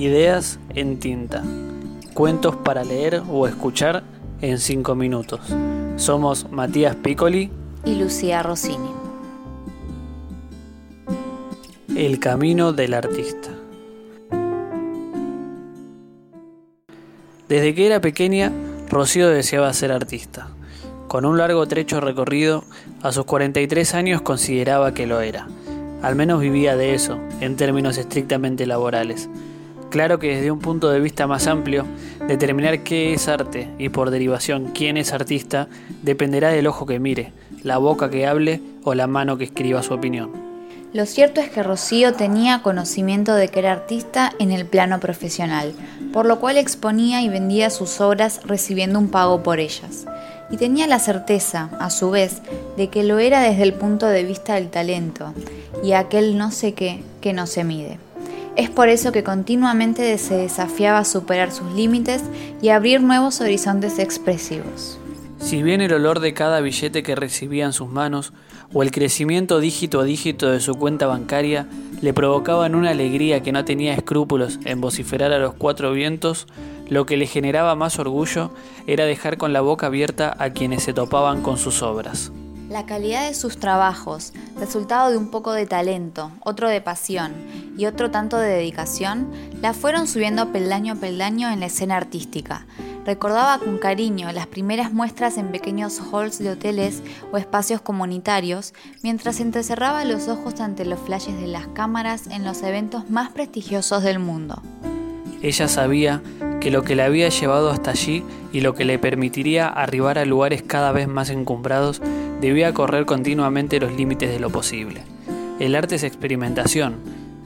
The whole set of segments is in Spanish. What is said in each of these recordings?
Ideas en tinta. Cuentos para leer o escuchar en 5 minutos. Somos Matías Piccoli y Lucía Rossini. El camino del artista. Desde que era pequeña, Rocío deseaba ser artista. Con un largo trecho recorrido, a sus 43 años consideraba que lo era. Al menos vivía de eso, en términos estrictamente laborales. Claro que desde un punto de vista más amplio, determinar qué es arte y por derivación quién es artista dependerá del ojo que mire, la boca que hable o la mano que escriba su opinión. Lo cierto es que Rocío tenía conocimiento de que era artista en el plano profesional, por lo cual exponía y vendía sus obras recibiendo un pago por ellas. Y tenía la certeza, a su vez, de que lo era desde el punto de vista del talento y aquel no sé qué que no se mide. Es por eso que continuamente se desafiaba a superar sus límites y abrir nuevos horizontes expresivos. Si bien el olor de cada billete que recibía en sus manos o el crecimiento dígito a dígito de su cuenta bancaria le provocaban una alegría que no tenía escrúpulos en vociferar a los cuatro vientos, lo que le generaba más orgullo era dejar con la boca abierta a quienes se topaban con sus obras. La calidad de sus trabajos, resultado de un poco de talento, otro de pasión y otro tanto de dedicación, la fueron subiendo peldaño a peldaño en la escena artística. Recordaba con cariño las primeras muestras en pequeños halls de hoteles o espacios comunitarios, mientras entrecerraba los ojos ante los flashes de las cámaras en los eventos más prestigiosos del mundo. Ella sabía que lo que le había llevado hasta allí y lo que le permitiría arribar a lugares cada vez más encumbrados debía correr continuamente los límites de lo posible. El arte es experimentación,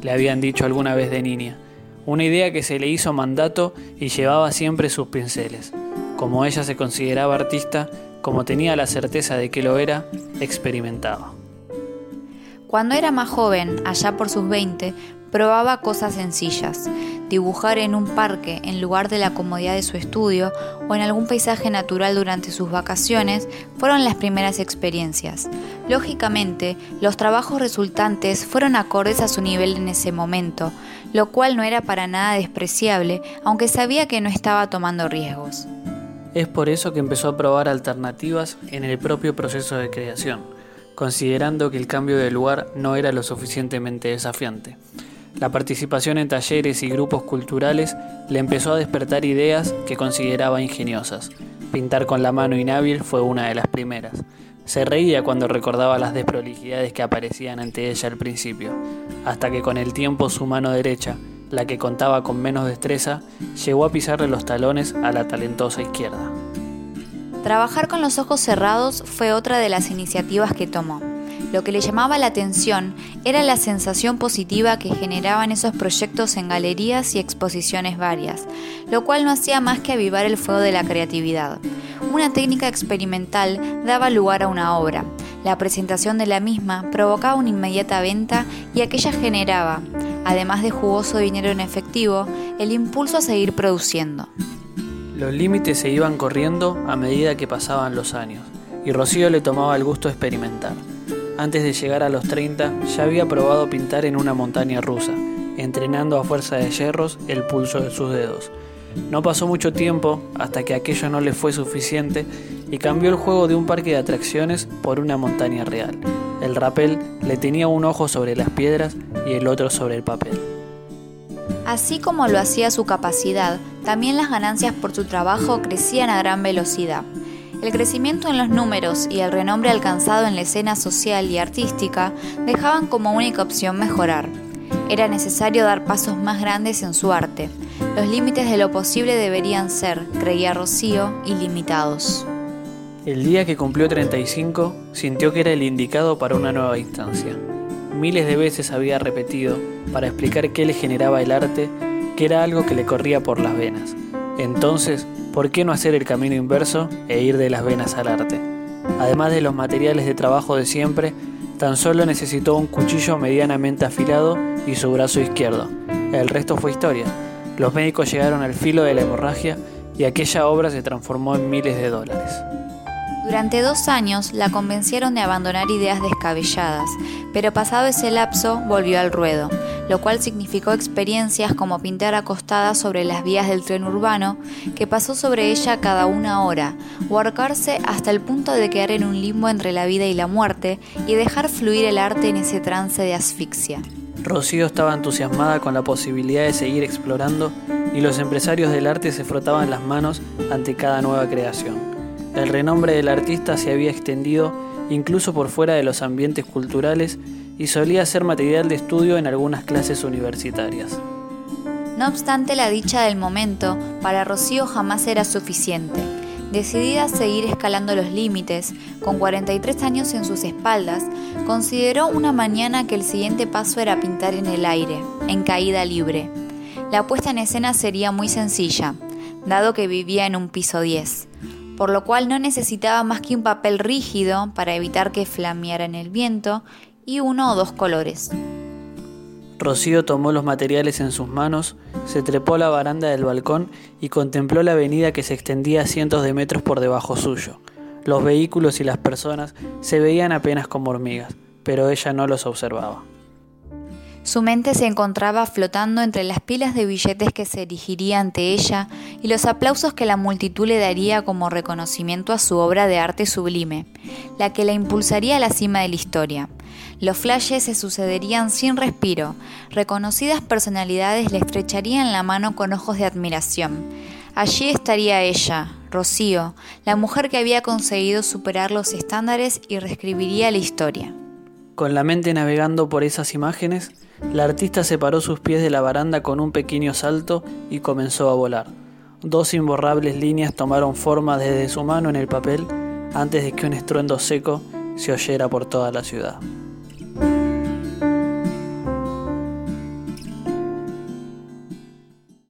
le habían dicho alguna vez de niña, una idea que se le hizo mandato y llevaba siempre sus pinceles. Como ella se consideraba artista, como tenía la certeza de que lo era, experimentaba. Cuando era más joven, allá por sus 20, probaba cosas sencillas, dibujar en un parque en lugar de la comodidad de su estudio o en algún paisaje natural durante sus vacaciones fueron las primeras experiencias. Lógicamente, los trabajos resultantes fueron acordes a su nivel en ese momento, lo cual no era para nada despreciable, aunque sabía que no estaba tomando riesgos. Es por eso que empezó a probar alternativas en el propio proceso de creación, considerando que el cambio de lugar no era lo suficientemente desafiante. La participación en talleres y grupos culturales le empezó a despertar ideas que consideraba ingeniosas. Pintar con la mano inhábil fue una de las primeras. Se reía cuando recordaba las desprolijidades que aparecían ante ella al principio, hasta que con el tiempo su mano derecha, la que contaba con menos destreza, llegó a pisarle los talones a la talentosa izquierda. Trabajar con los ojos cerrados fue otra de las iniciativas que tomó. Lo que le llamaba la atención era la sensación positiva que generaban esos proyectos en galerías y exposiciones varias, lo cual no hacía más que avivar el fuego de la creatividad. Una técnica experimental daba lugar a una obra. La presentación de la misma provocaba una inmediata venta y aquella generaba, además de jugoso dinero en efectivo, el impulso a seguir produciendo. Los límites se iban corriendo a medida que pasaban los años, y Rocío le tomaba el gusto de experimentar. Antes de llegar a los 30 ya había probado pintar en una montaña rusa, entrenando a fuerza de hierros el pulso de sus dedos. No pasó mucho tiempo hasta que aquello no le fue suficiente y cambió el juego de un parque de atracciones por una montaña real. El rapel le tenía un ojo sobre las piedras y el otro sobre el papel. Así como lo hacía su capacidad, también las ganancias por su trabajo crecían a gran velocidad. El crecimiento en los números y el renombre alcanzado en la escena social y artística dejaban como única opción mejorar. Era necesario dar pasos más grandes en su arte. Los límites de lo posible deberían ser, creía Rocío, ilimitados. El día que cumplió 35, sintió que era el indicado para una nueva instancia. Miles de veces había repetido, para explicar qué le generaba el arte, que era algo que le corría por las venas. Entonces ¿por qué no hacer el camino inverso e ir de las venas al arte? Además de los materiales de trabajo de siempre, tan solo necesitó un cuchillo medianamente afilado y su brazo izquierdo. El resto fue historia. Los médicos llegaron al filo de la hemorragia y aquella obra se transformó en miles de dólares. Durante dos años la convencieron de abandonar ideas descabelladas, pero pasado ese lapso volvió al ruedo. Lo cual significó experiencias como pintar acostada sobre las vías del tren urbano, que pasó sobre ella cada una hora, o arcarse hasta el punto de quedar en un limbo entre la vida y la muerte y dejar fluir el arte en ese trance de asfixia. Rocío estaba entusiasmada con la posibilidad de seguir explorando y los empresarios del arte se frotaban las manos ante cada nueva creación. El renombre del artista se había extendido incluso por fuera de los ambientes culturales y solía ser material de estudio en algunas clases universitarias. No obstante, la dicha del momento para Rocío jamás era suficiente. Decidida a seguir escalando los límites, con 43 años en sus espaldas, consideró una mañana que el siguiente paso era pintar en el aire, en caída libre. La puesta en escena sería muy sencilla, dado que vivía en un piso 10, por lo cual no necesitaba más que un papel rígido para evitar que flameara en el viento y uno o dos colores. Rocío tomó los materiales en sus manos, se trepó a la baranda del balcón y contempló la avenida que se extendía a cientos de metros por debajo suyo. Los vehículos y las personas se veían apenas como hormigas, pero ella no los observaba. Su mente se encontraba flotando entre las pilas de billetes que se erigiría ante ella y los aplausos que la multitud le daría como reconocimiento a su obra de arte sublime, la que la impulsaría a la cima de la historia. Los flashes se sucederían sin respiro. Reconocidas personalidades le estrecharían la mano con ojos de admiración. Allí estaría ella, Rocío, la mujer que había conseguido superar los estándares y reescribiría la historia. Con la mente navegando por esas imágenes, la artista separó sus pies de la baranda con un pequeño salto y comenzó a volar. Dos imborrables líneas tomaron forma desde su mano en el papel antes de que un estruendo seco se oyera por toda la ciudad.